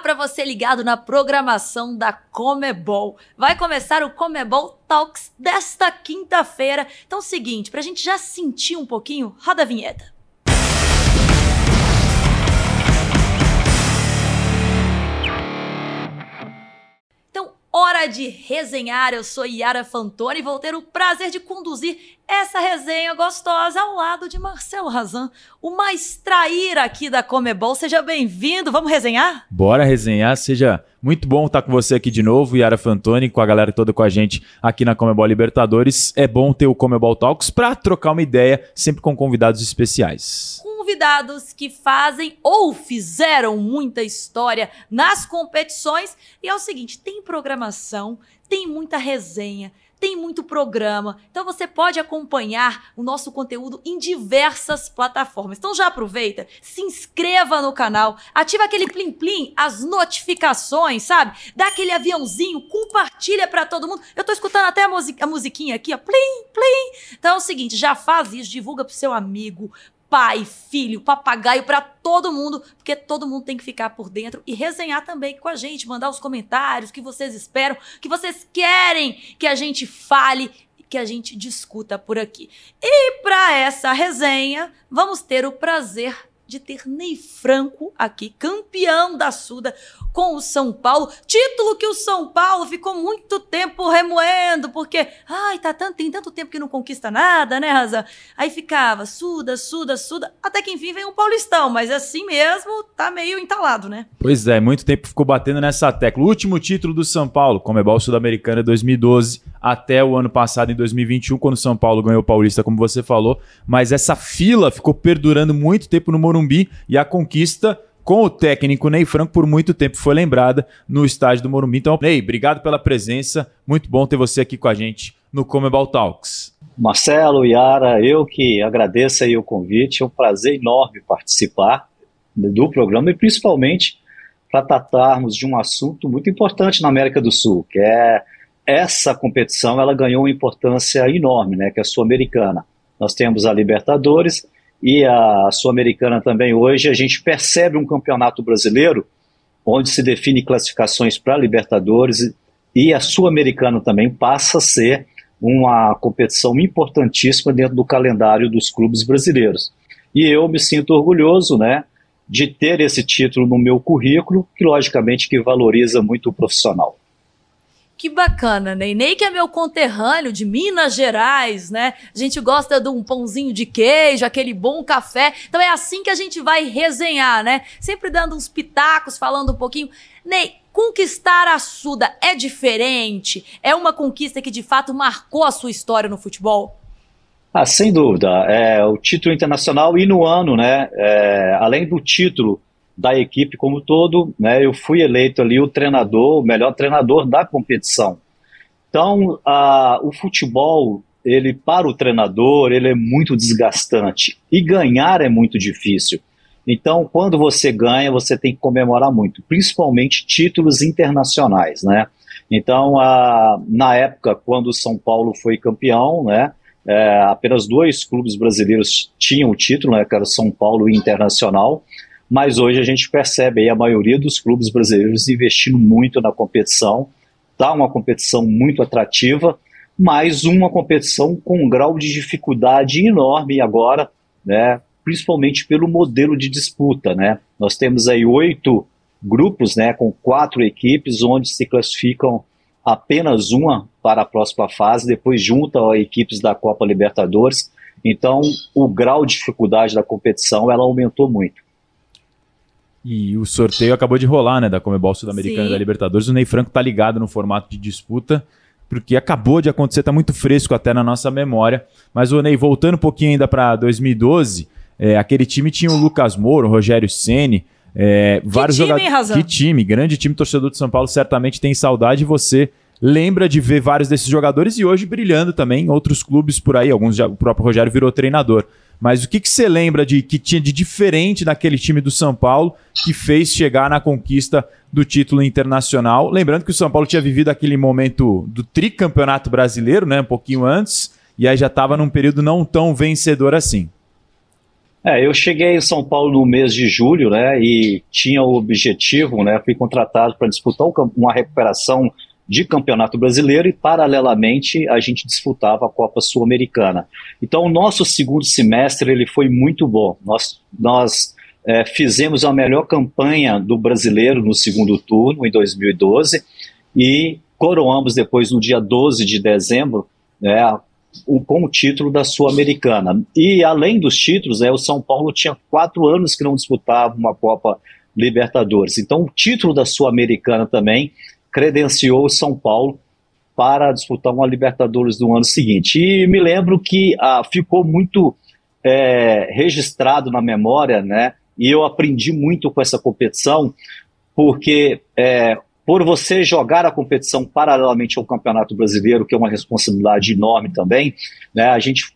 Para você ligado na programação da Comebol. Vai começar o Comebol Talks desta quinta-feira. Então, seguinte, para a gente já sentir um pouquinho, roda a vinheta. Hora de resenhar. Eu sou Yara Fantoni e vou ter o prazer de conduzir essa resenha gostosa ao lado de Marcelo Razan, o mais traíra aqui da Comebol. Seja bem-vindo. Vamos resenhar? Bora resenhar. Seja muito bom estar com você aqui de novo, Yara Fantoni, com a galera toda com a gente aqui na Comebol Libertadores. É bom ter o Comebol Talks para trocar uma ideia, sempre com convidados especiais convidados que fazem ou fizeram muita história nas competições. E é o seguinte: tem programação, tem muita resenha, tem muito programa. Então você pode acompanhar o nosso conteúdo em diversas plataformas. Então já aproveita, se inscreva no canal, ativa aquele plim plim, as notificações, sabe? Dá aquele aviãozinho, compartilha para todo mundo. Eu tô escutando até a, musiquinha aqui, ó, plim plim. Então é o seguinte, já faz isso, divulga pro seu amigo, pai, filho, papagaio, para todo mundo, porque todo mundo tem que ficar por dentro e resenhar também com a gente, mandar os comentários que vocês esperam, que vocês querem que a gente fale que a gente discuta por aqui. E para essa resenha, vamos ter o prazer de ter Ney Franco aqui, campeão da Suda com o São Paulo. Título que o São Paulo ficou muito tempo remoendo, porque, ai, tá tanto, tem tanto tempo que não conquista nada, né, Razan? Aí ficava Suda, Suda, Suda, até que enfim vem um Paulistão, mas assim mesmo tá meio entalado, né? Pois é, muito tempo ficou batendo nessa tecla. O último título do São Paulo, Comebol Sul-Americana 2012, até o ano passado, em 2021, quando o São Paulo ganhou o Paulista, como você falou, mas essa fila ficou perdurando muito tempo no Morumbi e a conquista com o técnico Ney Franco por muito tempo foi lembrada no estádio do Morumbi. Então, Ney, obrigado pela presença. Muito bom ter você aqui com a gente no Comebol Talks. Marcelo, Yara, eu que agradeço aí o convite. É um prazer enorme participar do programa e principalmente para tratarmos de um assunto muito importante na América do Sul, que é essa competição, ela ganhou uma importância enorme, né, que é a Sul-Americana. Nós temos a Libertadores e a Sul-Americana também hoje, a gente percebe um campeonato brasileiro onde se define classificações para Libertadores e a Sul-Americana também passa a ser uma competição importantíssima dentro do calendário dos clubes brasileiros. E eu me sinto orgulhoso, né, de ter esse título no meu currículo, que logicamente que valoriza muito o profissional. Que bacana, né? Ney que é meu conterrâneo de Minas Gerais, né? A gente gosta de um pãozinho de queijo, aquele bom café. Então é assim que a gente vai resenhar, né? Sempre dando uns pitacos, falando um pouquinho. Ney, conquistar a Suda é diferente? É uma conquista que de fato marcou a sua história no futebol? Ah, sem dúvida. É, o título internacional e no ano, né? É, além do título da equipe como todo, né, eu fui eleito ali o treinador, o melhor treinador da competição. Então, a, o futebol, ele para o treinador, ele é muito desgastante e ganhar é muito difícil. Então, quando você ganha, você tem que comemorar muito, principalmente títulos internacionais, né? Então, a, na época, quando o São Paulo foi campeão, né, é, apenas dois clubes brasileiros tinham o título, né, que era São Paulo e Internacional mas hoje a gente percebe aí a maioria dos clubes brasileiros investindo muito na competição, tá uma competição muito atrativa, mas uma competição com um grau de dificuldade enorme agora, né, principalmente pelo modelo de disputa, né? Nós temos aí oito grupos, né, com quatro equipes, onde se classificam apenas uma para a próxima fase, depois junta equipes da Copa Libertadores. Então, o grau de dificuldade da competição ela aumentou muito. E o sorteio acabou de rolar, né, da Comebol Sul-Americana da Libertadores. O Ney Franco tá ligado no formato de disputa, porque acabou de acontecer, tá muito fresco até na nossa memória. Mas o Ney, voltando um pouquinho ainda para 2012, é, aquele time tinha o Lucas Moura, o Rogério Ceni, é, vários jogadores. Que time, grande time torcedor de São Paulo, certamente tem saudade. Você lembra de ver vários desses jogadores e hoje brilhando também em outros clubes por aí. Alguns já, o próprio Rogério virou treinador. Mas o que, que você lembra de que tinha de diferente naquele time do São Paulo que fez chegar na conquista do título internacional? Lembrando que o São Paulo tinha vivido aquele momento do tricampeonato brasileiro, né? Um pouquinho antes, e aí já estava num período não tão vencedor assim. É, eu cheguei em São Paulo no mês de julho, né, e tinha o objetivo, né, fui contratado para disputar uma recuperação de campeonato brasileiro e, paralelamente, a gente disputava a Copa Sul-Americana. Então, o nosso segundo semestre ele foi muito bom. Nós, nós é, fizemos a melhor campanha do brasileiro no segundo turno, em 2012, e coroamos depois, no dia 12 de dezembro, né, o, com o título da Sul-Americana. E, além dos títulos, é, o São Paulo tinha quatro anos que não disputava uma Copa Libertadores. Então, o título da Sul-Americana também credenciou o São Paulo para disputar uma Libertadores no ano seguinte. E me lembro que ah, ficou muito é, registrado na memória, né? E eu aprendi muito com essa competição, porque é, por você jogar a competição paralelamente ao Campeonato Brasileiro, que é uma responsabilidade enorme também, né? A gente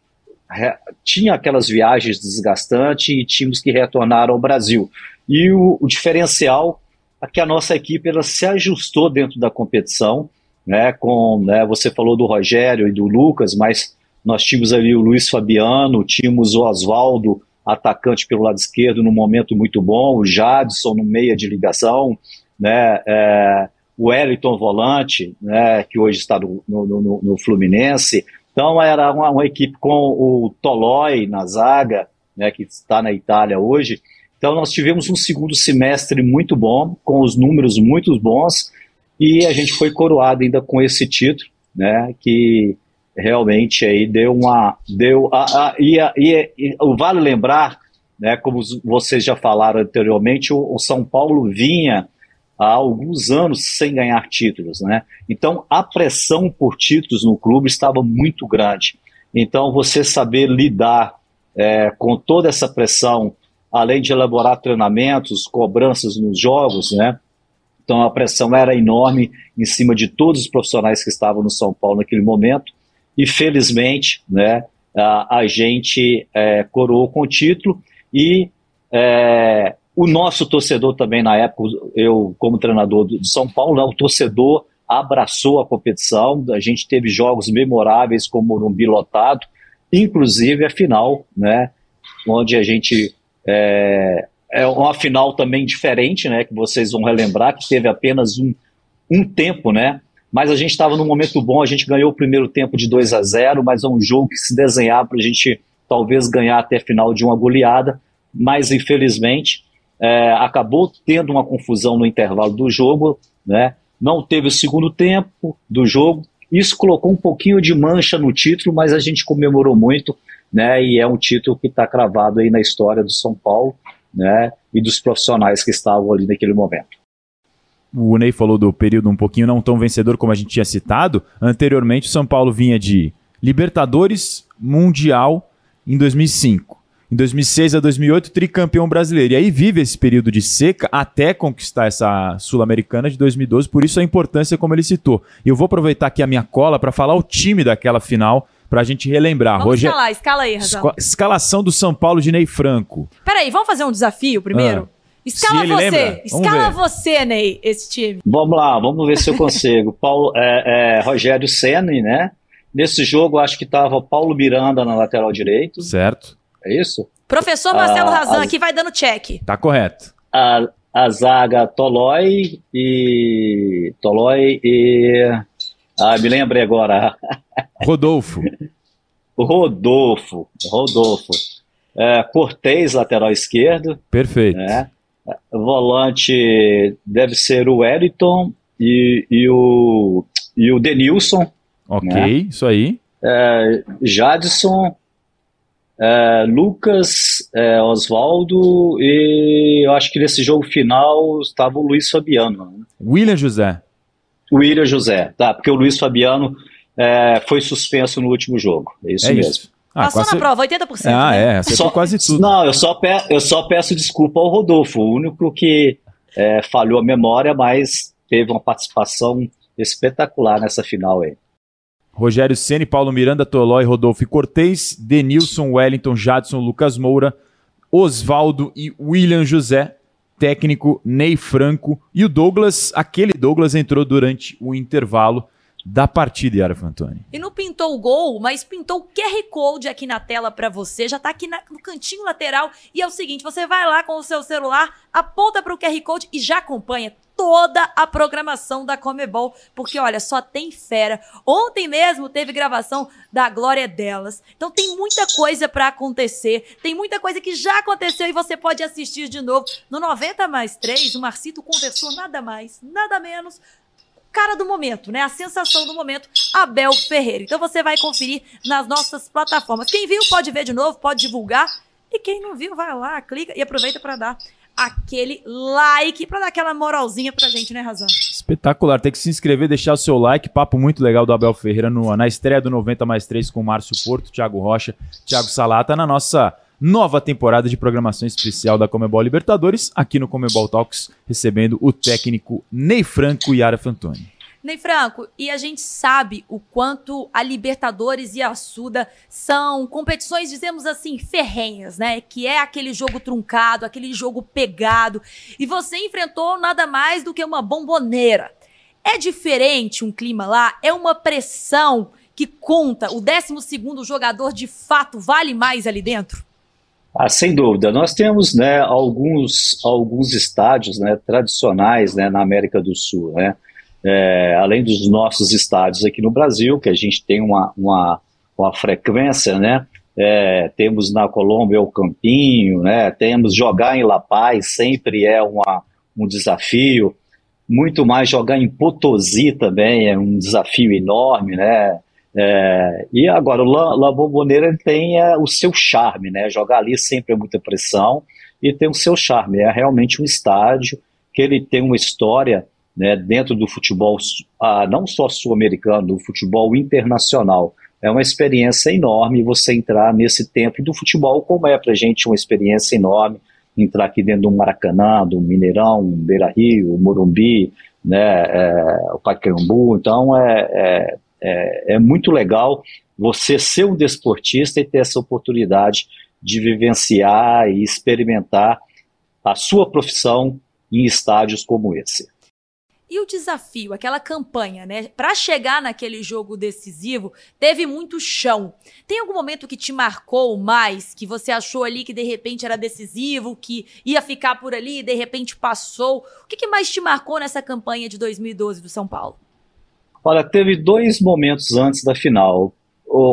tinha aquelas viagens desgastantes e tínhamos que retornar ao Brasil. E o, o diferencial que a nossa equipe ela se ajustou dentro da competição, né, com, né, você falou do Rogério e do Lucas, mas nós tínhamos ali o Luiz Fabiano, tínhamos o Oswaldo, atacante pelo lado esquerdo, num momento muito bom, o Jadson no meia de ligação, né, é, o Wellington volante, né, que hoje está no, no, no, no Fluminense. Então era uma, uma, equipe com o Tolói na zaga, né, que está na Itália hoje, então, nós tivemos um segundo semestre muito bom, com os números muito bons, e a gente foi coroado ainda com esse título, né, que realmente aí deu uma. Deu a, a, e, a, e, e, vale lembrar, né, como vocês já falaram anteriormente, o, o São Paulo vinha há alguns anos sem ganhar títulos, né? Então a pressão por títulos no clube estava muito grande. Então você saber lidar é, com toda essa pressão além de elaborar treinamentos, cobranças nos jogos, né? Então a pressão era enorme em cima de todos os profissionais que estavam no São Paulo naquele momento. E felizmente, né, a, a gente é, coroou com o título e é, o nosso torcedor também na época, eu como treinador do, São Paulo, né, o torcedor abraçou a competição. A gente teve jogos memoráveis como o Morumbi lotado, inclusive a final, né, onde a gente é, é uma final também diferente, né? Que vocês vão relembrar que teve apenas um, um tempo, né? Mas a gente estava num momento bom, a gente ganhou o primeiro tempo de 2 a 0, mas é um jogo que se desenhar para a gente talvez ganhar até final de uma goleada, mas infelizmente é, acabou tendo uma confusão no intervalo do jogo, né? Não teve o segundo tempo do jogo, isso colocou um pouquinho de mancha no título, mas a gente comemorou muito né? E é um título que está cravado aí na história do São Paulo, né? E dos profissionais que estavam ali naquele momento. O Ney falou do período um pouquinho não tão vencedor como a gente tinha citado. Anteriormente, o São Paulo vinha de Libertadores, Mundial em 2005. Em 2006 a 2008, tricampeão brasileiro. E aí vive esse período de seca até conquistar essa Sul-Americana de 2012, por isso a importância como ele citou. E eu vou aproveitar aqui a minha cola para falar o time daquela final pra gente relembrar. Vamos Roger... escalar, escala aí, Razão. Escalação do São Paulo de Ney Franco. Peraí, vamos fazer um desafio primeiro? Ah. Escala você, lembra, escala você, Ney, esse time. Vamos lá, vamos ver se eu consigo. Paulo, é, é, Rogério Senna, né? Nesse jogo, acho que estava Paulo Miranda na lateral direito. Certo. É isso? Professor Marcelo ah, Razan aqui vai dando check. Tá correto. A, a zaga Tolói e. Tolói e. Ah, me lembrei agora. Rodolfo. Rodolfo. Rodolfo. É, Cortez, lateral esquerdo. Perfeito. Né? Volante deve ser o Wellington e, e, o, e o Denilson. Ok, né? isso aí. É, Jadson, é, Lucas, é, Oswaldo e eu acho que nesse jogo final estava o Luiz Fabiano. Né? William José. William José, tá? Porque o Luiz Fabiano é, foi suspenso no último jogo. É isso é mesmo. Isso. Ah, Passou quase... na prova, 80%. Ah, né? é, acertou só, quase tudo. Não, eu só, pe eu só peço desculpa ao Rodolfo, o único que é, falhou a memória, mas teve uma participação espetacular nessa final aí. Rogério Ceni, Paulo Miranda, Tolói, Rodolfo Cortez, Denilson, Wellington, Jadson, Lucas Moura, Oswaldo e William José técnico Ney Franco e o Douglas, aquele Douglas entrou durante o intervalo da partida, Yara Fantoni. E não pintou o gol, mas pintou o QR Code aqui na tela para você. Já tá aqui na, no cantinho lateral. E é o seguinte: você vai lá com o seu celular, aponta para o QR Code e já acompanha toda a programação da Comebol, porque olha, só tem fera. Ontem mesmo teve gravação da Glória Delas. Então tem muita coisa para acontecer, tem muita coisa que já aconteceu e você pode assistir de novo. No 90 mais 3, o Marcito conversou nada mais, nada menos cara do momento, né? A sensação do momento, Abel Ferreira. Então você vai conferir nas nossas plataformas. Quem viu pode ver de novo, pode divulgar. E quem não viu, vai lá, clica e aproveita para dar aquele like para dar aquela moralzinha pra gente, né, Razan? Espetacular. Tem que se inscrever, deixar o seu like. Papo muito legal do Abel Ferreira no, na estreia do 90 mais 3 com Márcio Porto, Thiago Rocha, Thiago Salata na nossa nova temporada de programação especial da Comebol Libertadores, aqui no Comebol Talks, recebendo o técnico Ney Franco e Ara Fantoni. Ney Franco, e a gente sabe o quanto a Libertadores e a Suda são competições, dizemos assim, ferrenhas, né? Que é aquele jogo truncado, aquele jogo pegado. E você enfrentou nada mais do que uma bomboneira. É diferente um clima lá? É uma pressão que conta? O 12 jogador de fato vale mais ali dentro? Ah, sem dúvida. Nós temos né, alguns, alguns estádios né, tradicionais né, na América do Sul. Né? É, além dos nossos estádios aqui no Brasil, que a gente tem uma, uma, uma frequência, né? É, temos na Colômbia o Campinho, né? Temos jogar em La Paz sempre é uma, um desafio. Muito mais jogar em Potosí também é um desafio enorme, né? É, e agora o La, La Bombonera tem é, o seu charme, né? Jogar ali sempre é muita pressão e tem o seu charme. É realmente um estádio que ele tem uma história né, dentro do futebol, ah, não só sul-americano, do futebol internacional. É uma experiência enorme você entrar nesse tempo do futebol, como é para gente uma experiência enorme entrar aqui dentro do Maracanã, do Mineirão, Beira Rio, Morumbi, né, é, o Pacaembu. Então é, é, é, é muito legal você ser um desportista e ter essa oportunidade de vivenciar e experimentar a sua profissão em estádios como esse. E o desafio, aquela campanha, né? Para chegar naquele jogo decisivo, teve muito chão. Tem algum momento que te marcou mais, que você achou ali que de repente era decisivo, que ia ficar por ali e de repente passou? O que, que mais te marcou nessa campanha de 2012 do São Paulo? Olha, teve dois momentos antes da final,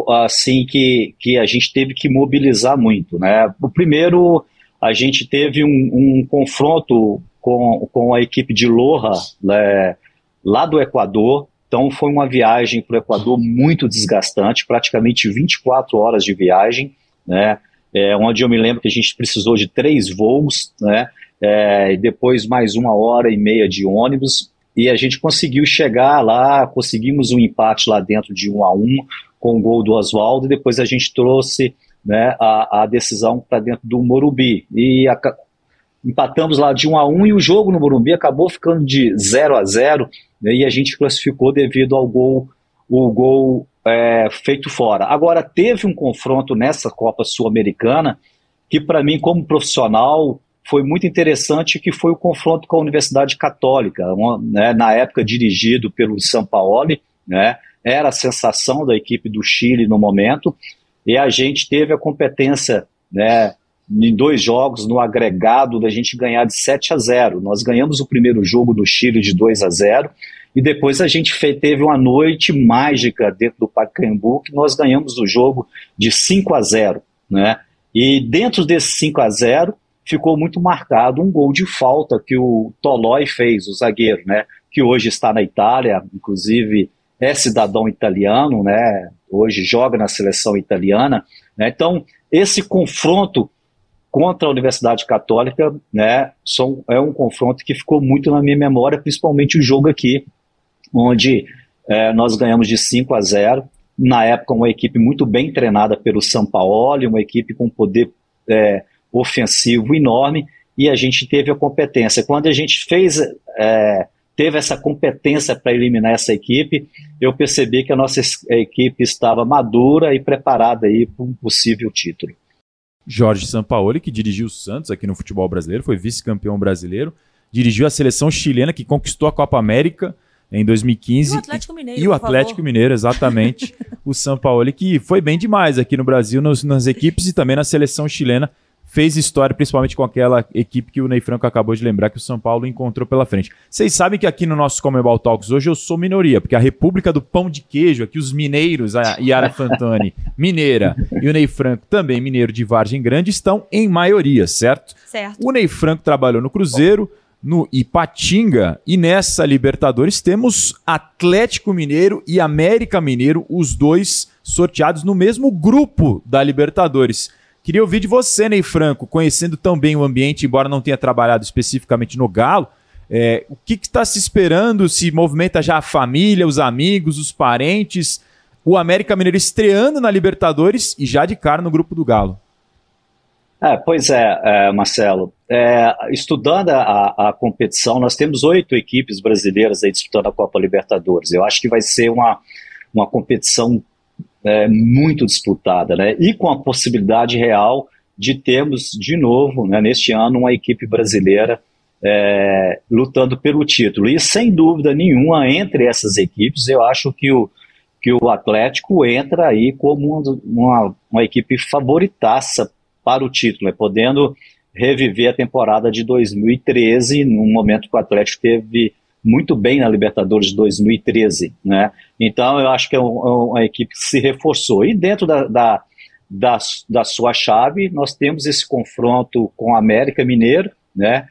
assim, que, que a gente teve que mobilizar muito, né? O primeiro, a gente teve um, um confronto com, com a equipe de Loja, né, lá do Equador. Então foi uma viagem para o Equador muito desgastante, praticamente 24 horas de viagem, né? É, onde eu me lembro que a gente precisou de três voos, né? É, e depois mais uma hora e meia de ônibus, e a gente conseguiu chegar lá, conseguimos um empate lá dentro de um a um, com o gol do Oswaldo, e depois a gente trouxe né, a, a decisão para dentro do Morumbi. E a, empatamos lá de 1 a 1 e o jogo no Morumbi acabou ficando de 0 a 0 né, e a gente classificou devido ao gol, o gol é, feito fora. Agora, teve um confronto nessa Copa Sul-Americana que, para mim, como profissional, foi muito interessante, que foi o confronto com a Universidade Católica, uma, né, na época dirigido pelo Sampaoli, né, era a sensação da equipe do Chile no momento, e a gente teve a competência né, em dois jogos, no agregado, da gente ganhar de 7 a 0. Nós ganhamos o primeiro jogo do Chile de 2 a 0 e depois a gente teve uma noite mágica dentro do Pacaembu que nós ganhamos o jogo de 5 a 0, né? E dentro desse 5 a 0 ficou muito marcado um gol de falta que o Tolói fez, o zagueiro, né? Que hoje está na Itália, inclusive é cidadão italiano, né? Hoje joga na seleção italiana. Né? Então esse confronto contra a Universidade Católica, né, são, é um confronto que ficou muito na minha memória, principalmente o jogo aqui, onde é, nós ganhamos de 5 a 0. Na época, uma equipe muito bem treinada pelo Sampaoli, uma equipe com poder é, ofensivo enorme, e a gente teve a competência. Quando a gente fez, é, teve essa competência para eliminar essa equipe, eu percebi que a nossa equipe estava madura e preparada para um possível título. Jorge Sampaoli, que dirigiu o Santos aqui no futebol brasileiro, foi vice-campeão brasileiro, dirigiu a seleção chilena que conquistou a Copa América, em 2015. E o Atlético Mineiro. E o Atlético Mineiro, exatamente. o São Paulo, que foi bem demais aqui no Brasil, nos, nas equipes e também na seleção chilena fez história, principalmente com aquela equipe que o Ney Franco acabou de lembrar que o São Paulo encontrou pela frente. Vocês sabem que aqui no nosso Comebol Talks hoje eu sou minoria, porque a República do Pão de Queijo, aqui os mineiros, a Yara Fantani, mineira, e o Ney Franco, também mineiro de Vargem Grande, estão em maioria, certo? Certo. O Ney Franco trabalhou no Cruzeiro, no Ipatinga, e nessa Libertadores temos Atlético Mineiro e América Mineiro, os dois sorteados no mesmo grupo da Libertadores. Queria ouvir de você, Ney Franco, conhecendo tão bem o ambiente, embora não tenha trabalhado especificamente no Galo. É, o que está se esperando? Se movimenta já a família, os amigos, os parentes? O América Mineiro estreando na Libertadores e já de cara no grupo do Galo. É, pois é, é Marcelo. É, estudando a, a, competição, nós temos oito equipes brasileiras disputando a Copa Libertadores. Eu acho que vai ser uma, uma competição é, muito disputada, né? E com a possibilidade real de termos de novo, né, neste ano, uma equipe brasileira é, lutando pelo título. E sem dúvida nenhuma, entre essas equipes, eu acho que o, que o Atlético entra aí como uma, uma equipe favoritaça para o título, né, podendo reviver a temporada de 2013, num momento que o Atlético teve muito bem na Libertadores de 2013, né? Então eu acho que é, é uma equipe que se reforçou. E dentro da, da, da, da sua chave, nós temos esse confronto com o América Mineiro, né?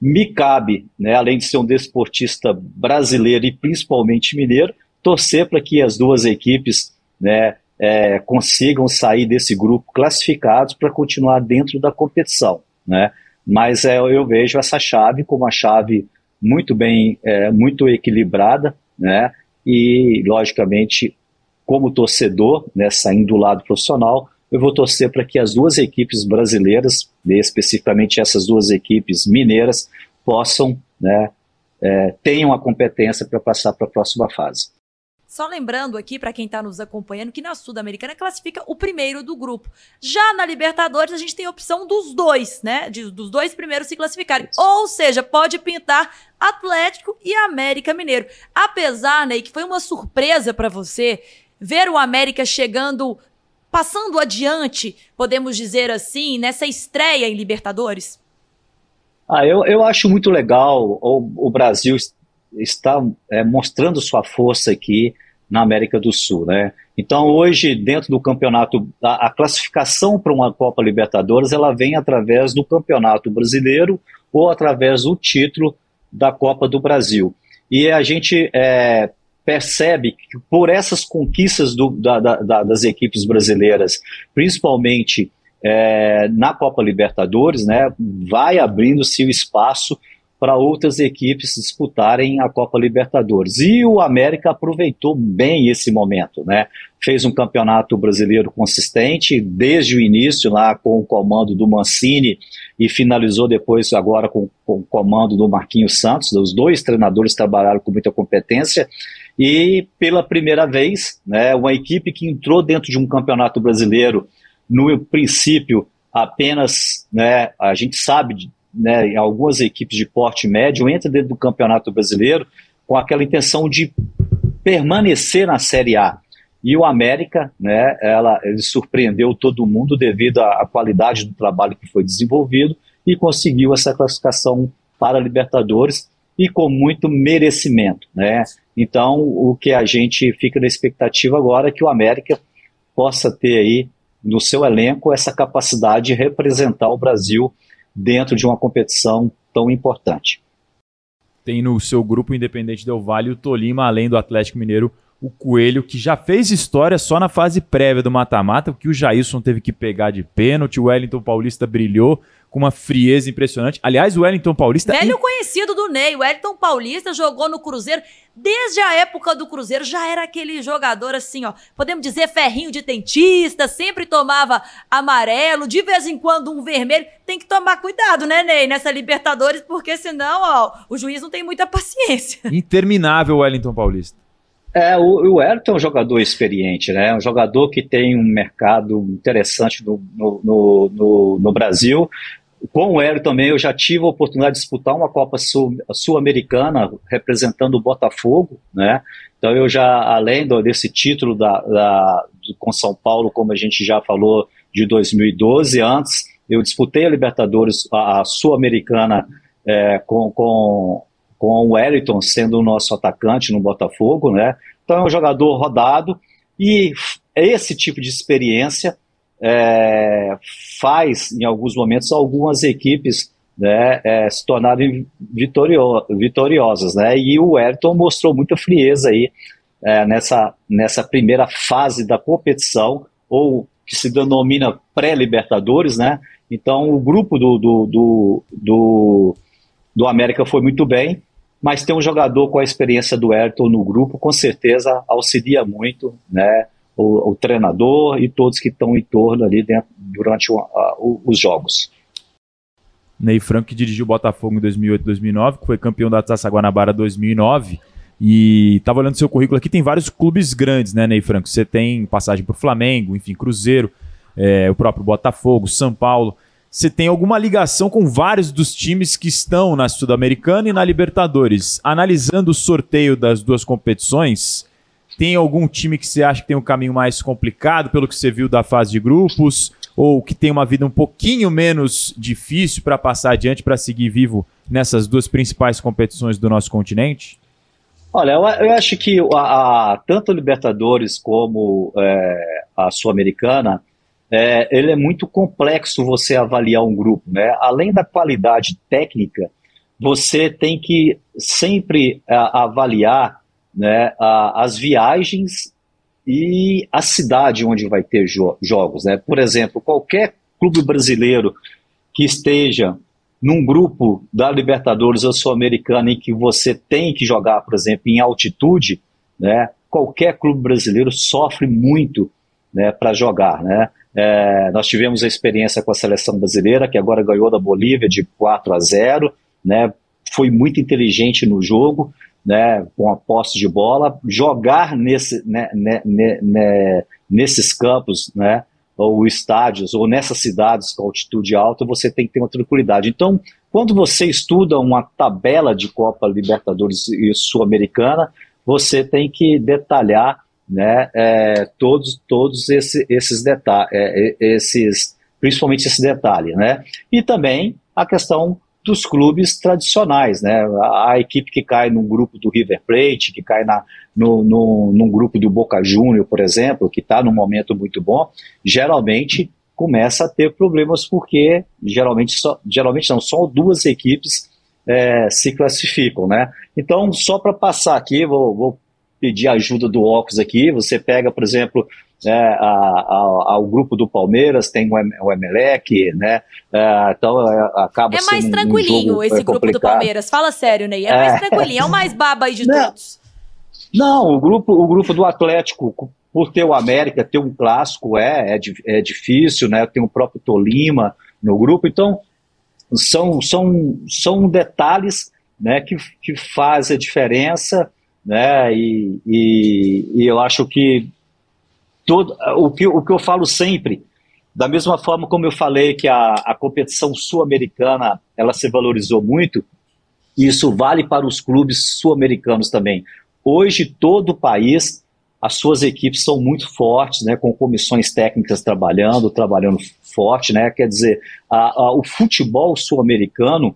Me cabe, né, além de ser um desportista brasileiro e principalmente mineiro, torcer para que as duas equipes né, é, consigam sair desse grupo classificados para continuar dentro da competição. Né? Mas é, eu vejo essa chave como uma chave muito bem, é, muito equilibrada, né? E, logicamente, como torcedor, né, saindo do lado profissional, eu vou torcer para que as duas equipes brasileiras, especificamente essas duas equipes mineiras, possam, né, é, tenham a competência para passar para a próxima fase. Só lembrando aqui, para quem está nos acompanhando, que na Sul-Americana classifica o primeiro do grupo. Já na Libertadores, a gente tem a opção dos dois, né? De, dos dois primeiros se classificarem. Ou seja, pode pintar Atlético e América Mineiro. Apesar, Ney, que foi uma surpresa para você ver o América chegando, passando adiante, podemos dizer assim, nessa estreia em Libertadores? Ah, eu, eu acho muito legal o, o Brasil está é, mostrando sua força aqui na América do Sul, né? Então hoje dentro do campeonato a, a, classificação para uma Copa Libertadores ela vem através do Campeonato Brasileiro ou através do título da Copa do Brasil e a gente é, percebe que por essas conquistas do, da, da, das equipes brasileiras, principalmente é, na Copa Libertadores, né, vai abrindo-se o espaço para outras equipes disputarem a Copa Libertadores. E o América aproveitou bem esse momento, né? Fez um campeonato brasileiro consistente desde o início lá com o comando do Mancini e finalizou depois agora com, com o comando do Marquinhos Santos. Os dois treinadores trabalharam com muita competência e pela primeira vez, né, uma equipe que entrou dentro de um campeonato brasileiro no princípio apenas, né, a gente sabe né, algumas equipes de porte médio, entra dentro do Campeonato Brasileiro com aquela intenção de permanecer na Série A. E o América, né, ela, ele surpreendeu todo mundo devido à, à qualidade do trabalho que foi desenvolvido e conseguiu essa classificação para a Libertadores e com muito merecimento. Né? Então, o que a gente fica na expectativa agora é que o América possa ter aí no seu elenco essa capacidade de representar o Brasil dentro de uma competição tão importante. Tem no seu grupo Independente Del Vale o Tolima, além do Atlético Mineiro, o Coelho, que já fez história só na fase prévia do mata-mata, que o Jailson teve que pegar de pênalti, o Wellington Paulista brilhou com uma frieza impressionante. Aliás, o Wellington Paulista. Velho conhecido do Ney, o Wellington Paulista jogou no Cruzeiro. Desde a época do Cruzeiro já era aquele jogador assim, ó. Podemos dizer ferrinho de dentista, sempre tomava amarelo, de vez em quando um vermelho. Tem que tomar cuidado, né, Ney, nessa Libertadores, porque senão, ó, o juiz não tem muita paciência. Interminável o Wellington Paulista. É, o, o Everton é um jogador experiente, né? É um jogador que tem um mercado interessante no, no, no, no Brasil. Com o Hélio também eu já tive a oportunidade de disputar uma Copa Sul-Americana representando o Botafogo, né? Então eu já, além desse título da, da, com São Paulo, como a gente já falou, de 2012, antes eu disputei a Libertadores, a, a Sul-Americana é, com, com, com o Wellington sendo o nosso atacante no Botafogo, né? Então é um jogador rodado e esse tipo de experiência é, faz, em alguns momentos, algumas equipes né, é, se tornarem vitorio vitoriosas. Né? E o Ayrton mostrou muita frieza aí é, nessa, nessa primeira fase da competição, ou que se denomina pré-Libertadores. Né? Então, o grupo do, do, do, do, do América foi muito bem, mas ter um jogador com a experiência do Ayrton no grupo, com certeza auxilia muito, né? O, o treinador e todos que estão em torno ali dentro, durante o, a, o, os jogos. Ney Franco que dirigiu o Botafogo em 2008 2009, que foi campeão da Taça Guanabara 2009. E estava olhando seu currículo aqui, tem vários clubes grandes, né, Ney Franco? Você tem passagem por Flamengo, enfim, Cruzeiro, é, o próprio Botafogo, São Paulo. Você tem alguma ligação com vários dos times que estão na Sul-Americana e na Libertadores. Analisando o sorteio das duas competições, tem algum time que você acha que tem um caminho mais complicado, pelo que você viu da fase de grupos? Ou que tem uma vida um pouquinho menos difícil para passar adiante, para seguir vivo nessas duas principais competições do nosso continente? Olha, eu, eu acho que a, a, tanto Libertadores como é, a Sul-Americana, é, ele é muito complexo você avaliar um grupo. Né? Além da qualidade técnica, você tem que sempre a, é, avaliar né, a, as viagens e a cidade onde vai ter jo jogos. Né? Por exemplo, qualquer clube brasileiro que esteja num grupo da Libertadores ou Sul-Americana em que você tem que jogar, por exemplo, em altitude, né, qualquer clube brasileiro sofre muito né, para jogar. Né? É, nós tivemos a experiência com a seleção brasileira, que agora ganhou da Bolívia de 4 a 0, né, foi muito inteligente no jogo, né, com a posse de bola, jogar nesse, né, né, né, né, nesses campos, né, ou estádios, ou nessas cidades com altitude alta, você tem que ter uma tranquilidade. Então, quando você estuda uma tabela de Copa Libertadores e Sul-Americana, você tem que detalhar né, é, todos, todos esse, esses detalhes, é, esses, principalmente esse detalhe. Né? E também a questão dos clubes tradicionais, né? A, a, equipe que cai num grupo do River Plate, que cai na, no, no, num grupo do Boca Júnior, por exemplo, que está num momento muito bom, geralmente começa a ter problemas porque geralmente só, geralmente não, só duas equipes é, se classificam, né? Então, só para passar aqui, vou, vou pedir ajuda do óculos aqui. Você pega, por exemplo, é, a, a, ao grupo do Palmeiras, tem o, o Emelec, né? É, então é, acaba É mais tranquilinho um esse é grupo do Palmeiras. Fala sério, Ney. É, mais é. tranquilinho, é o mais baba aí de Não. todos. Não, o grupo, o grupo do Atlético, por ter o América, ter um clássico, é, é, é difícil, né? Tem o próprio Tolima no grupo, então são, são, são detalhes né, que, que fazem a diferença né? E, e, e eu acho que todo, o, que, o que eu falo sempre, da mesma forma como eu falei que a, a competição sul-americana ela se valorizou muito, isso vale para os clubes sul-americanos também. Hoje, todo o país, as suas equipes são muito fortes, né, com comissões técnicas trabalhando, trabalhando forte, né, quer dizer, a, a, o futebol sul-americano,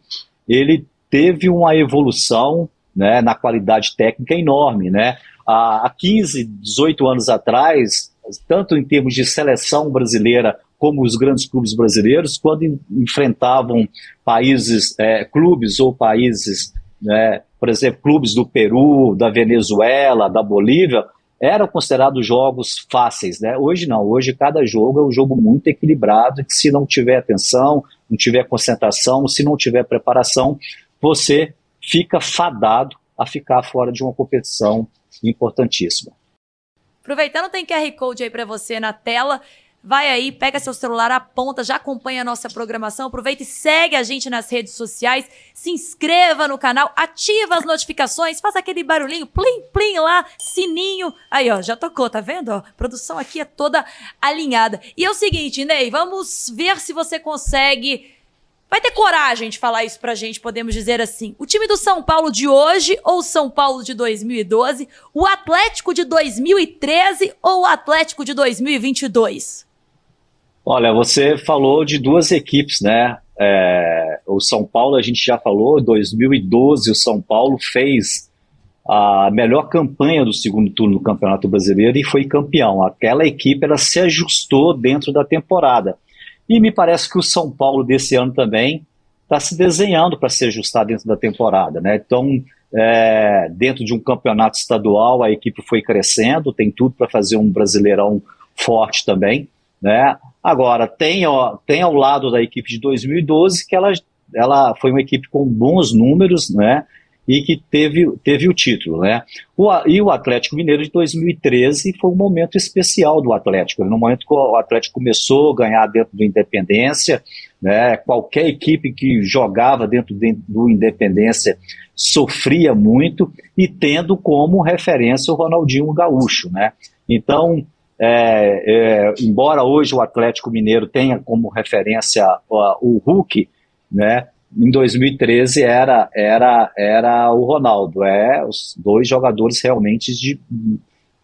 ele teve uma evolução né, na qualidade técnica enorme. Né? Há 15, 18 anos atrás, tanto em termos de seleção brasileira como os grandes clubes brasileiros, quando enfrentavam países, é, clubes ou países, né, por exemplo, clubes do Peru, da Venezuela, da Bolívia, eram considerados jogos fáceis, né? Hoje não, hoje cada jogo é um jogo muito equilibrado, que se não tiver atenção, não tiver concentração, se não tiver preparação, você fica fadado a ficar fora de uma competição importantíssima. Aproveitando, tem QR Code aí para você na tela. Vai aí, pega seu celular, aponta, já acompanha a nossa programação, aproveita e segue a gente nas redes sociais, se inscreva no canal, ativa as notificações, faz aquele barulhinho, plim, plim lá, sininho. Aí, ó, já tocou, tá vendo? Ó, produção aqui é toda alinhada. E é o seguinte, Ney, vamos ver se você consegue vai ter coragem de falar isso pra gente, podemos dizer assim. O time do São Paulo de hoje ou São Paulo de 2012? O Atlético de 2013 ou o Atlético de 2022? Olha, você falou de duas equipes, né? É, o São Paulo, a gente já falou, 2012 o São Paulo fez a melhor campanha do segundo turno do Campeonato Brasileiro e foi campeão. Aquela equipe ela se ajustou dentro da temporada. E me parece que o São Paulo desse ano também está se desenhando para se ajustar dentro da temporada. Né? Então, é, dentro de um campeonato estadual, a equipe foi crescendo, tem tudo para fazer um brasileirão forte também. Né? Agora, tem, ó, tem ao lado da equipe de 2012 que ela, ela foi uma equipe com bons números, né? E que teve, teve o título, né? O, e o Atlético Mineiro de 2013 foi um momento especial do Atlético. No momento que o Atlético começou a ganhar dentro do Independência, né? Qualquer equipe que jogava dentro do Independência sofria muito e tendo como referência o Ronaldinho Gaúcho, né? Então, é, é, embora hoje o Atlético Mineiro tenha como referência o Hulk, né, em 2013 era, era, era o Ronaldo. É os dois jogadores realmente de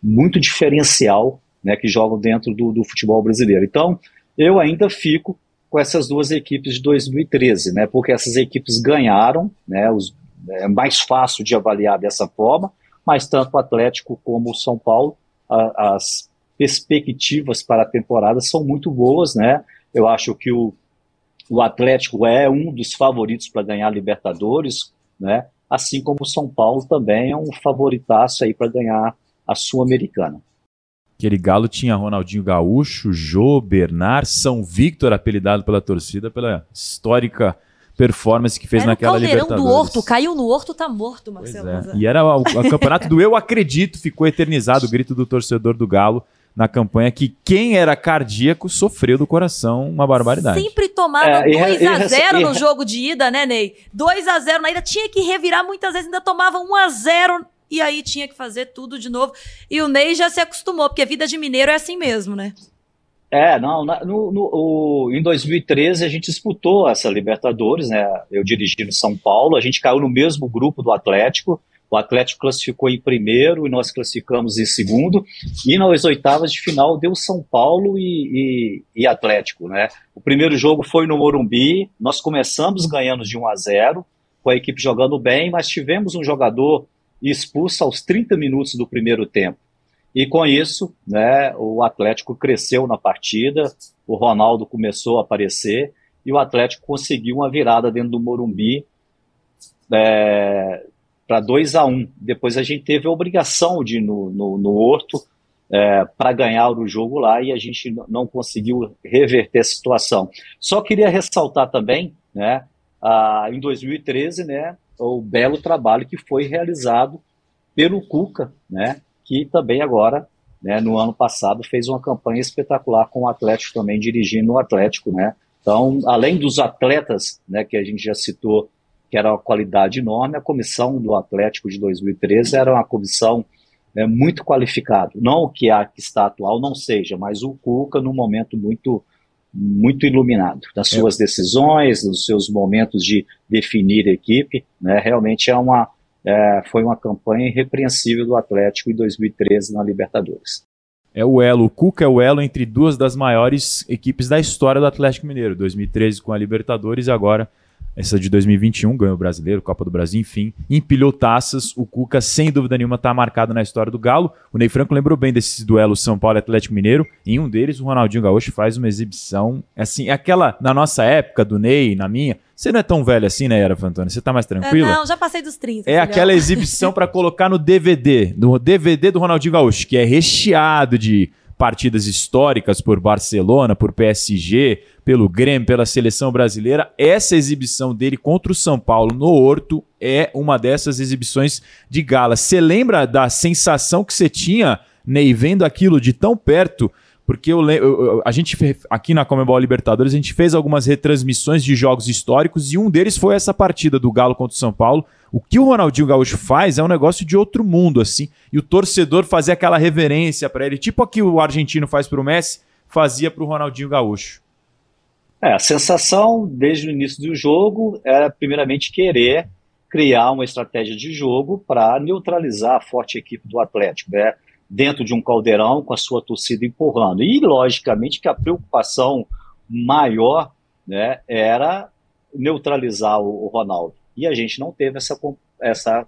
muito diferencial né, que jogam dentro do, do futebol brasileiro. Então, eu ainda fico com essas duas equipes de 2013, né, porque essas equipes ganharam, né, os, é mais fácil de avaliar dessa forma, mas tanto o Atlético como o São Paulo, a, as perspectivas para a temporada são muito boas, né? Eu acho que o, o Atlético é um dos favoritos para ganhar a Libertadores, né? Assim como o São Paulo também é um favoritaço aí para ganhar a Sul-Americana. Aquele galo tinha Ronaldinho Gaúcho, Jô, Bernard, São Victor, apelidado pela torcida pela histórica performance que fez era naquela Libertadores. do Horto, caiu no Horto, tá morto, Marcelo. É. E era o, o campeonato do Eu Acredito, ficou eternizado o grito do torcedor do Galo na campanha que quem era cardíaco sofreu do coração uma barbaridade. Sempre tomava 2x0 no jogo de ida, né, Ney? 2x0 na ida, tinha que revirar muitas vezes, ainda tomava 1x0 e aí tinha que fazer tudo de novo. E o Ney já se acostumou, porque vida de mineiro é assim mesmo, né? É, não, no, no, o, em 2013 a gente disputou essa Libertadores, né? Eu dirigi no São Paulo, a gente caiu no mesmo grupo do Atlético, o Atlético classificou em primeiro e nós classificamos em segundo. E nas oitavas de final deu São Paulo e, e, e, Atlético. Né? O primeiro jogo foi no Morumbi. Nós começamos ganhando de 1 a 0, com a equipe jogando bem, mas tivemos um jogador expulso aos 30 minutos do primeiro tempo. E com isso, né, o Atlético cresceu na partida, o Ronaldo começou a aparecer e o Atlético conseguiu uma virada dentro do Morumbi. É, para 2 a 1 um. Depois a gente teve a obrigação de ir no, no, no Horto é, para ganhar o jogo lá e a gente não conseguiu reverter a situação. Só queria ressaltar também, né, a, em 2013, né, o belo trabalho que foi realizado pelo Cuca, né, que também agora, né, no ano passado, fez uma campanha espetacular com o Atlético também, dirigindo o Atlético, né. Então, além dos atletas, né, que a gente já citou que era uma qualidade enorme. A comissão do Atlético de 2013 era uma comissão né, muito qualificada. Não que a que está atual não seja, mas o Cuca num momento muito muito iluminado nas é. suas é. decisões, nos seus momentos de definir a equipe. Né, realmente é uma é, foi uma campanha irrepreensível do Atlético em 2013 na Libertadores. É o elo, o Cuca é o elo entre duas das maiores equipes da história do Atlético Mineiro, 2013 com a Libertadores e agora essa de 2021, ganhou o Brasileiro, Copa do Brasil, enfim, empilhou taças. O Cuca, sem dúvida nenhuma, está marcado na história do Galo. O Ney Franco lembrou bem desses duelos São Paulo e Atlético Mineiro. Em um deles, o Ronaldinho Gaúcho faz uma exibição, assim, aquela, na nossa época, do Ney, na minha, você não é tão velho assim, né, Era Fantoni? Você tá mais tranquila? não, já passei dos 30. É aquela exibição para colocar no DVD, no DVD do Ronaldinho Gaúcho, que é recheado de partidas históricas por Barcelona, por PSG, pelo Grêmio, pela seleção brasileira. Essa exibição dele contra o São Paulo no Horto é uma dessas exibições de gala. Você lembra da sensação que você tinha, Ney, vendo aquilo de tão perto? Porque eu, eu, a gente aqui na Comebol Libertadores a gente fez algumas retransmissões de jogos históricos e um deles foi essa partida do Galo contra o São Paulo. O que o Ronaldinho Gaúcho faz é um negócio de outro mundo assim, e o torcedor fazer aquela reverência para ele, tipo aqui o argentino faz para o Messi, fazia para o Ronaldinho Gaúcho. É, a sensação desde o início do jogo era primeiramente querer criar uma estratégia de jogo para neutralizar a forte equipe do Atlético, né? Dentro de um caldeirão com a sua torcida empurrando. E logicamente que a preocupação maior né, era neutralizar o, Ronaldo. E a gente não teve essa, essa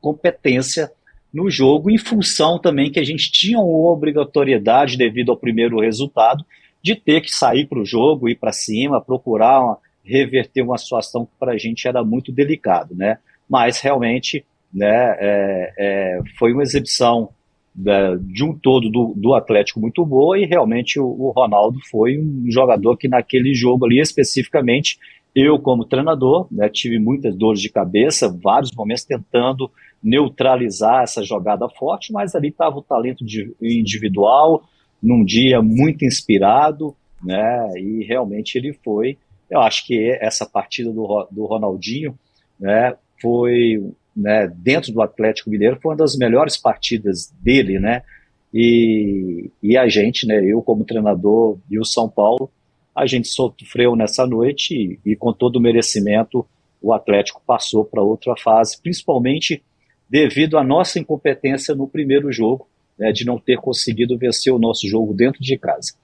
competência no jogo, em função também que a gente tinha uma obrigatoriedade, devido ao primeiro resultado, de ter que sair para o jogo, ir para cima, procurar uma, reverter uma situação que para a gente era muito delicado, né? Mas realmente, né, é, é, foi uma exibição da, de um todo do, do, Atlético muito boa e realmente o, o, Ronaldo foi um jogador que naquele jogo ali especificamente eu como treinador né, tive muitas dores de cabeça, vários momentos tentando neutralizar essa jogada forte, mas ali estava o talento de, individual, num dia muito inspirado, né? E realmente ele foi. Eu acho que essa partida do, do Ronaldinho, né? Foi né, dentro do Atlético Mineiro foi uma das melhores partidas dele, né? E, e a gente, né? Eu como treinador e o São Paulo, a gente sofreu nessa noite e, e com todo o merecimento o Atlético passou para outra fase, principalmente devido à nossa incompetência no primeiro jogo, né, de não ter conseguido vencer o nosso jogo dentro de casa.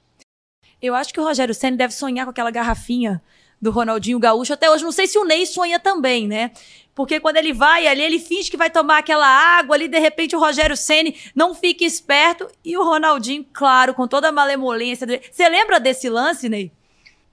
Eu acho que o Rogério Senna deve sonhar com aquela garrafinha do Ronaldinho Gaúcho até hoje. Não sei se o Ney sonha também, né? Porque quando ele vai ali, ele finge que vai tomar aquela água ali, de repente o Rogério Ceni não fica esperto e o Ronaldinho, claro, com toda a malemolência. Você lembra desse lance, Ney?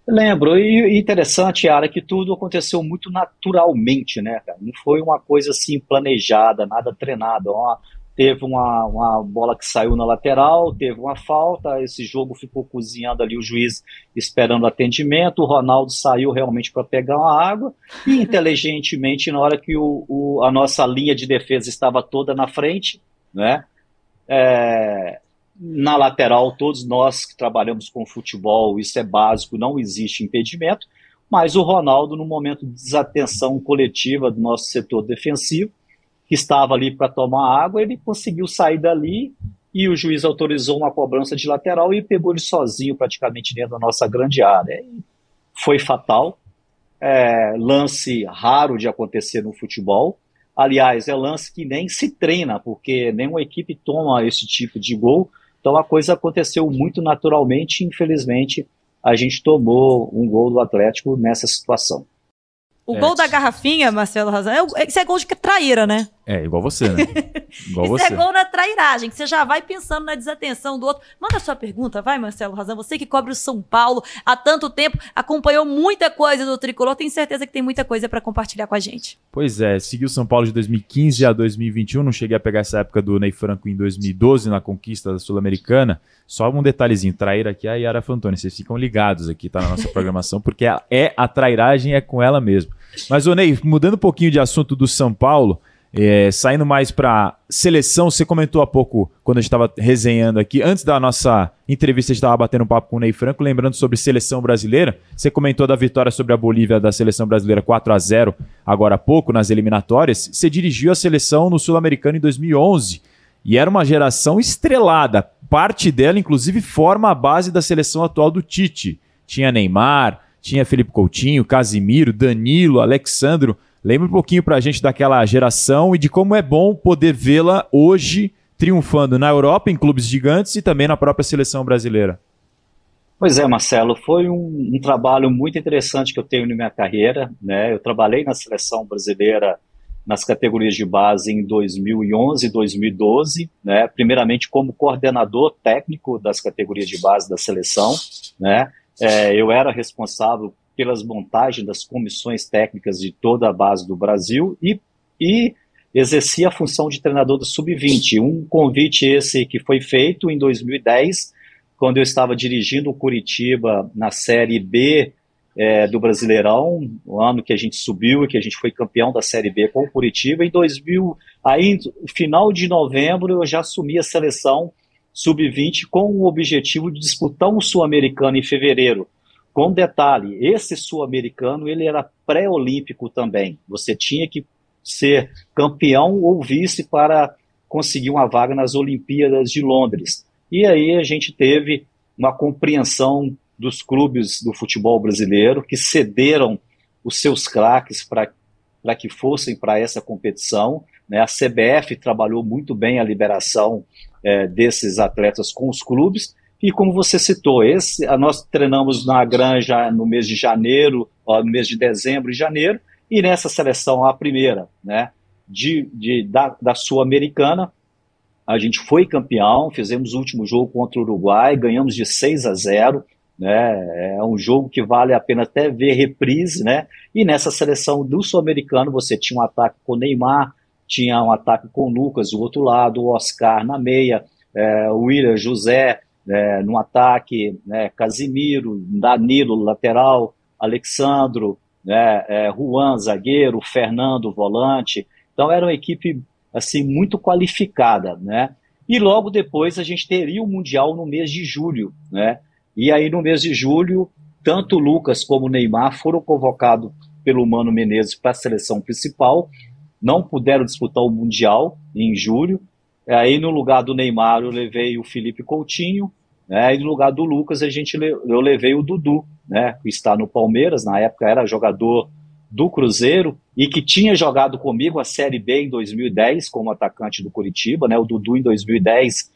Lembro, e interessante, Ara, que tudo aconteceu muito naturalmente, né, cara? Não foi uma coisa assim planejada, nada treinado. Uma, teve uma, uma bola que saiu na lateral, teve uma falta, esse jogo ficou cozinhando ali, o juiz esperando atendimento, o Ronaldo saiu realmente para pegar uma água, e inteligentemente, na hora que o, o, a nossa linha de defesa estava toda na frente, né, é, na lateral, todos nós que trabalhamos com futebol, isso é básico, não existe impedimento, mas o Ronaldo, no momento de desatenção coletiva do nosso setor defensivo, que estava ali para tomar água, ele conseguiu sair dali e o juiz autorizou uma cobrança de lateral e pegou ele sozinho praticamente dentro da nossa grande área. E foi fatal, é, lance raro de acontecer no futebol. Aliás, é lance que nem se treina, porque nenhuma equipe toma esse tipo de gol. Então a coisa aconteceu muito naturalmente. Infelizmente, a gente tomou um gol do Atlético nessa situação. O é, gol da garrafinha, Marcelo Razão, é, isso é gol de traíra, né? É, igual você, né? Igual isso é você. é gol na trairagem, que você já vai pensando na desatenção do outro. Manda sua pergunta, vai, Marcelo Razão. Você que cobre o São Paulo há tanto tempo, acompanhou muita coisa do Tricolor, tenho certeza que tem muita coisa para compartilhar com a gente. Pois é, segui o São Paulo de 2015 a 2021, não cheguei a pegar essa época do Ney Franco em 2012, na conquista da Sul-Americana. Só um detalhezinho, trair aqui é a Yara Fantoni, vocês ficam ligados aqui, tá na nossa programação, porque é a trairagem é com ela mesmo. Mas, ô Ney, mudando um pouquinho de assunto do São Paulo, é, saindo mais para seleção, você comentou há pouco, quando a gente estava resenhando aqui, antes da nossa entrevista, a gente estava batendo um papo com o Ney Franco, lembrando sobre seleção brasileira. Você comentou da vitória sobre a Bolívia da seleção brasileira 4 a 0 agora há pouco, nas eliminatórias. Você dirigiu a seleção no Sul-Americano em 2011 e era uma geração estrelada. Parte dela, inclusive, forma a base da seleção atual do Tite. Tinha Neymar, tinha Felipe Coutinho, Casimiro, Danilo, Alexandro. Lembra um pouquinho pra gente daquela geração e de como é bom poder vê-la hoje triunfando na Europa, em clubes gigantes e também na própria seleção brasileira. Pois é, Marcelo, foi um, um, trabalho muito interessante que eu tenho na minha carreira. Né? Eu trabalhei na seleção brasileira nas categorias de base em 2011 e 2012, né? primeiramente como coordenador técnico das categorias de base da seleção. Né? É, eu era responsável pelas montagens das comissões técnicas de toda a base do Brasil e, e exercia a função de treinador do Sub-20. Um convite esse que foi feito em 2010, quando eu estava dirigindo o Curitiba na Série B é, do Brasileirão, o ano que a gente subiu e que a gente foi campeão da Série B com o Curitiba. Em 2000, aí, final de novembro, eu já assumi a seleção Sub-20 com o objetivo de disputar um Sul-Americano em fevereiro. Com detalhe, esse sul-americano ele era pré-olímpico também. Você tinha que ser campeão ou vice para conseguir uma vaga nas Olimpíadas de Londres. E aí a gente teve uma compreensão dos clubes do futebol brasileiro que cederam os seus craques para que fossem para essa competição. Né? A CBF trabalhou muito bem a liberação é, desses atletas com os clubes. E como você citou, esse, nós treinamos na Granja no mês de janeiro, ó, no mês de dezembro e janeiro, e nessa seleção, a primeira, né, de, de da, da Sul-Americana, a gente foi campeão, fizemos o último jogo contra o Uruguai, ganhamos de 6 a 0, né? É um jogo que vale a pena até ver reprise, né? E nessa seleção do sul-americano você tinha um ataque com Neymar, tinha um ataque com Lucas do outro lado, o Oscar na meia, é, o William José é, no ataque, né? Casimiro, Danilo lateral, Alexandro, né? É, Juan zagueiro, Fernando volante. Então era uma equipe assim muito qualificada, né? E logo depois a gente teria o mundial no mês de julho, né? E aí, no mês de julho, tanto Lucas como Neymar foram convocados pelo Mano Menezes para a seleção principal, não puderam disputar o Mundial em julho. Aí, no lugar do Neymar, eu levei o Felipe Coutinho, né? e no lugar do Lucas, a gente, eu levei o Dudu, né? que está no Palmeiras, na época era jogador do Cruzeiro, e que tinha jogado comigo a Série B em 2010 como atacante do Curitiba, né? O Dudu em 2010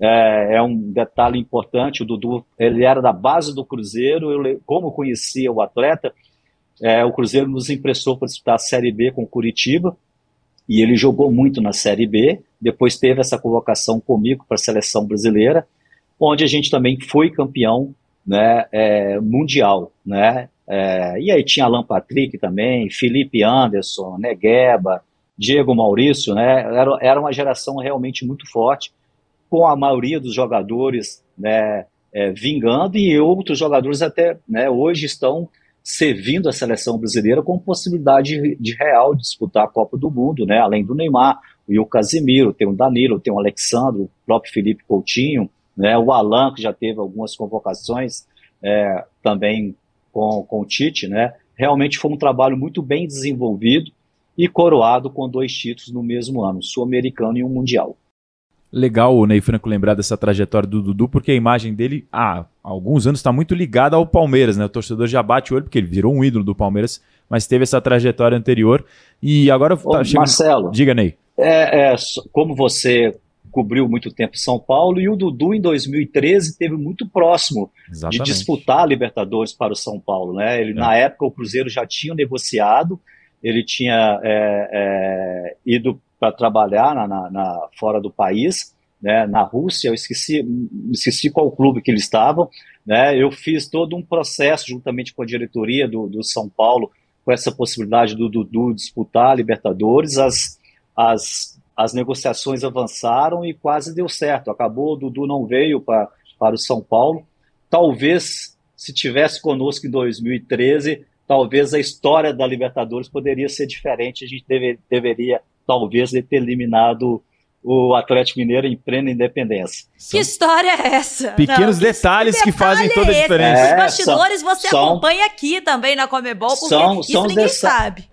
é, é, um detalhe importante. O Dudu ele era da base do Cruzeiro. Eu, como conhecia o atleta, é, o Cruzeiro nos impressou para disputar a Série B com o Curitiba e ele jogou muito na Série B. Depois teve essa convocação comigo para a seleção brasileira, onde a gente também foi campeão né, é, mundial. Né? É, e aí tinha Alan Patrick também, Felipe Anderson, Negueba, Diego Maurício. Né? Era, era uma geração realmente muito forte com a maioria dos jogadores né, é, vingando e outros jogadores até né, hoje estão servindo a seleção brasileira com possibilidade de, real disputar a Copa do Mundo, né? Além do Neymar, e o Casimiro, tem o Danilo, tem o Alexandre, o próprio Felipe Coutinho, né? O Alan que já teve algumas convocações é, também com, com o Tite, né? Realmente foi um trabalho muito bem desenvolvido e coroado com dois títulos no mesmo ano, sul-americano e um mundial legal o Ney Franco lembrar dessa trajetória do Dudu, porque a imagem dele há alguns anos está muito ligada ao Palmeiras, né? O torcedor já bate o olho, porque ele virou um ídolo do Palmeiras, mas teve essa trajetória anterior. E agora tá Ô, chegando... Marcelo. Diga, Ney. É, é, como você cobriu muito tempo São Paulo, e o Dudu em 2013 teve muito próximo Exatamente. de disputar a Libertadores para o São Paulo, né? Ele, é. Na época o Cruzeiro já tinha negociado, ele tinha é, é ido para trabalhar na, na, na, fora do país, né, na Rússia, eu esqueci, esqueci qual clube que eles estavam, né, eu fiz todo um processo juntamente com a diretoria do, do São Paulo, com essa possibilidade do Dudu disputar a Libertadores, as, as, as negociações avançaram e quase deu certo, acabou, o Dudu não veio pra, para o São Paulo, talvez se tivesse conosco em 2013, talvez a história da Libertadores poderia ser diferente, a gente deve, deveria talvez ter eliminado o Atlético Mineiro em plena independência. Que história é essa? Pequenos Não, detalhes que, que fazem toda a diferença. É, Os bastidores são, você são, acompanha aqui também na Comebol, porque são, isso são ninguém sabe.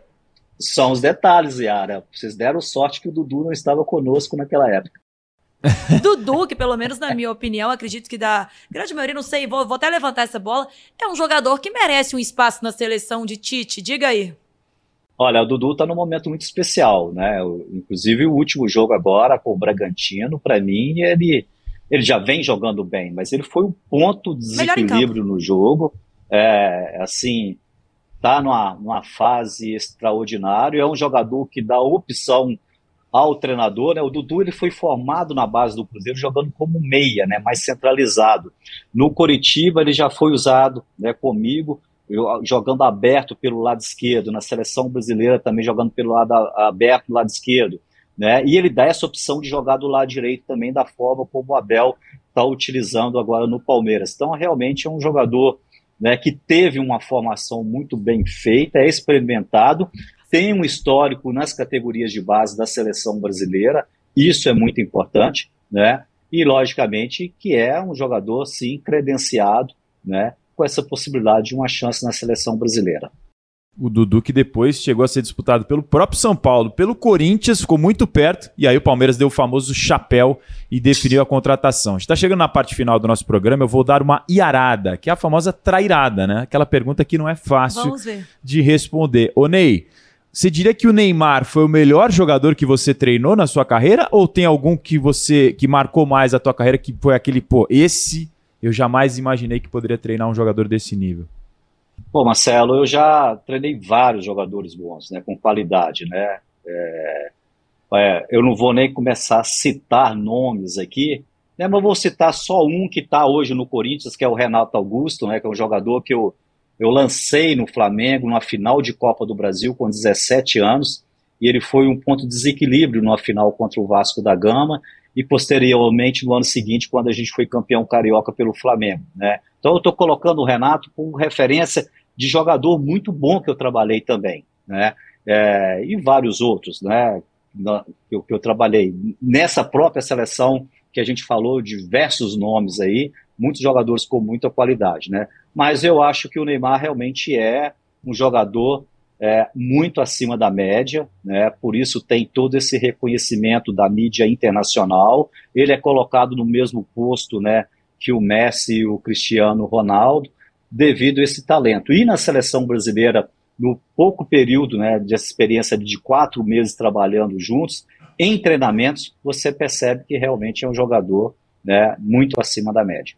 São os detalhes, Yara. Vocês deram sorte que o Dudu não estava conosco naquela época. Dudu, que pelo menos na minha opinião, acredito que da grande maioria, não sei, vou, vou até levantar essa bola, é um jogador que merece um espaço na seleção de Tite. Diga aí. Olha, o Dudu está num momento muito especial, né? O, inclusive o último jogo agora com o Bragantino, para mim, ele, ele já vem jogando bem, mas ele foi um ponto de desequilíbrio no jogo. É, assim, tá numa, numa fase extraordinária. É um jogador que dá opção ao treinador, né? O Dudu ele foi formado na base do Cruzeiro jogando como meia, né? Mais centralizado. No Coritiba ele já foi usado, né? Comigo jogando aberto pelo lado esquerdo, na seleção brasileira também jogando pelo lado aberto do lado esquerdo. Né? E ele dá essa opção de jogar do lado direito também da forma como o Abel está utilizando agora no Palmeiras. Então, realmente é um jogador né, que teve uma formação muito bem feita, é experimentado, tem um histórico nas categorias de base da seleção brasileira, isso é muito importante, né? E, logicamente, que é um jogador, sim, credenciado, né? Com essa possibilidade de uma chance na seleção brasileira. O Dudu que depois chegou a ser disputado pelo próprio São Paulo, pelo Corinthians, ficou muito perto, e aí o Palmeiras deu o famoso chapéu e definiu a contratação. Está chegando na parte final do nosso programa, eu vou dar uma iarada, que é a famosa trairada, né? Aquela pergunta que não é fácil de responder. Ô Ney, você diria que o Neymar foi o melhor jogador que você treinou na sua carreira ou tem algum que você que marcou mais a tua carreira que foi aquele, pô, esse eu jamais imaginei que poderia treinar um jogador desse nível? Bom, Marcelo, eu já treinei vários jogadores bons, né, com qualidade, né? É, é, eu não vou nem começar a citar nomes aqui, né, mas vou citar só um que está hoje no Corinthians, que é o Renato Augusto, né, que é um jogador que eu, eu lancei no Flamengo na final de Copa do Brasil com 17 anos, e ele foi um ponto de desequilíbrio na final contra o Vasco da Gama, e posteriormente no ano seguinte, quando a gente foi campeão carioca pelo Flamengo, né? Então eu estou colocando o Renato como referência de jogador muito bom que eu trabalhei também, né? É, e vários outros, né? que, eu, que eu trabalhei nessa própria seleção que a gente falou diversos nomes aí, muitos jogadores com muita qualidade, né? Mas eu acho que o Neymar realmente é um jogador é, muito acima da média, né? Por isso tem todo esse reconhecimento da mídia internacional. Ele é colocado no mesmo posto, né? Que o Messi e o Cristiano Ronaldo devido a esse talento. E na seleção brasileira, no pouco período né, de experiência de quatro meses trabalhando juntos, em treinamentos, você percebe que realmente é um jogador né, muito acima da média.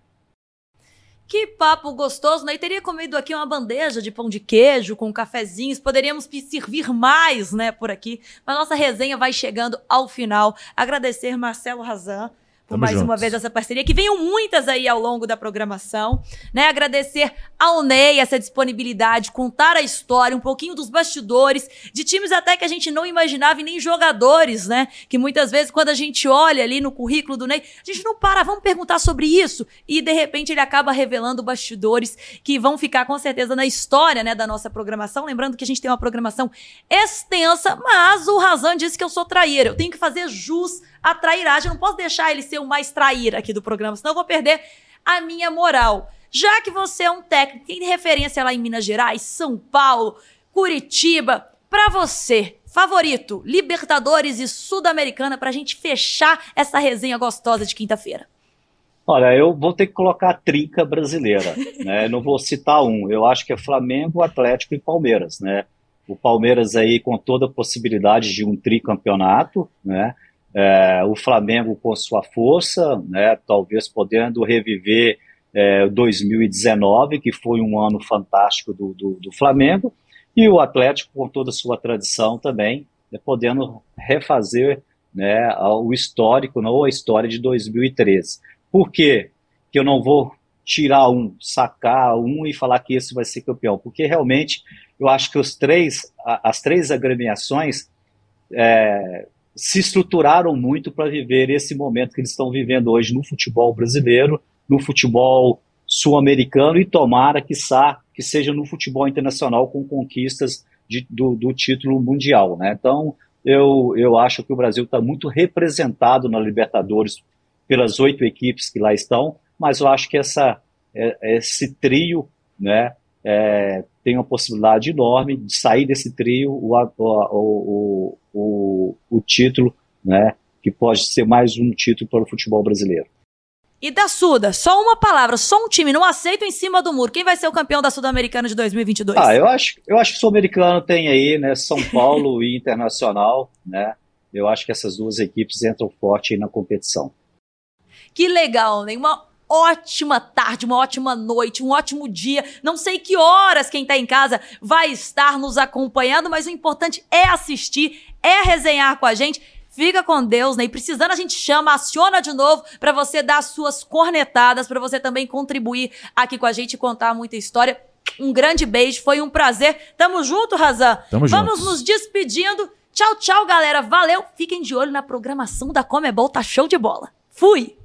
Que papo gostoso, né? E teria comido aqui uma bandeja de pão de queijo com cafezinhos, poderíamos servir mais, né, por aqui. Mas nossa resenha vai chegando ao final. Agradecer Marcelo Razan por mais juntos. uma vez essa parceria, que venham muitas aí ao longo da programação, né? Agradecer ao Ney essa disponibilidade, contar a história, um pouquinho dos bastidores, de times até que a gente não imaginava e nem jogadores, né? Que muitas vezes quando a gente olha ali no currículo do Ney, a gente não para, vamos perguntar sobre isso e de repente ele acaba revelando bastidores que vão ficar com certeza na história, né, da nossa programação. Lembrando que a gente tem uma programação extensa, mas o Razan disse que eu sou traíra. Eu tenho que fazer jus a trairagem. Eu não posso deixar ele ser o mais traíra aqui do programa, senão eu vou perder a minha moral. Já que você é um técnico, tem referência lá em Minas Gerais, São Paulo, Curitiba, para você, favorito, Libertadores e Sul-Americana, para a gente fechar essa resenha gostosa de quinta-feira. Olha, eu vou ter que colocar a trinca brasileira, né? Não vou citar um. Eu acho que é Flamengo, Atlético e Palmeiras, né? O Palmeiras aí com toda a possibilidade de um tricampeonato, né? É, o Flamengo com sua força, né, talvez podendo reviver é, 2019, que foi um ano fantástico do, do, do, Flamengo, e o Atlético com toda a sua tradição também, né, podendo refazer né, o histórico, não a história de 2013. Por quê? que eu não vou tirar um, sacar um e falar que esse vai ser campeão? Porque realmente eu acho que os três, as três agremiações é, se estruturaram muito para viver esse momento que eles estão vivendo hoje no futebol brasileiro, no futebol sul-americano e tomara que, sa, que seja no futebol internacional com conquistas de, do, do, título mundial. Né? Então, eu, eu acho que o Brasil está muito representado na Libertadores pelas oito equipes que lá estão, mas eu acho que essa, é, esse trio né, é, tem uma possibilidade enorme de sair desse trio o, o, o, o, título, né, que pode ser mais um título para o futebol brasileiro. E da Suda, só uma palavra, só um time, não aceito em cima do muro. Quem vai ser o campeão da Sul-Americana de 2022? Ah, eu acho, eu acho que o Sul-Americano tem aí, né, São Paulo e Internacional, né? Eu acho que essas duas equipes entram forte aí na competição. Que legal, né? Uma ótima tarde, uma ótima noite, um ótimo dia. Não sei que horas quem tá em casa vai estar nos acompanhando, mas o importante é assistir, é resenhar com a gente. Fica com Deus, né? E precisando a gente chama, aciona de novo para você dar suas cornetadas, para você também contribuir aqui com a gente e contar muita história. Um grande beijo, foi um prazer. Tamo junto, Razan. Tamo Vamos juntos. nos despedindo. Tchau, tchau, galera. Valeu. Fiquem de olho na programação da Comebol, tá show de bola. Fui!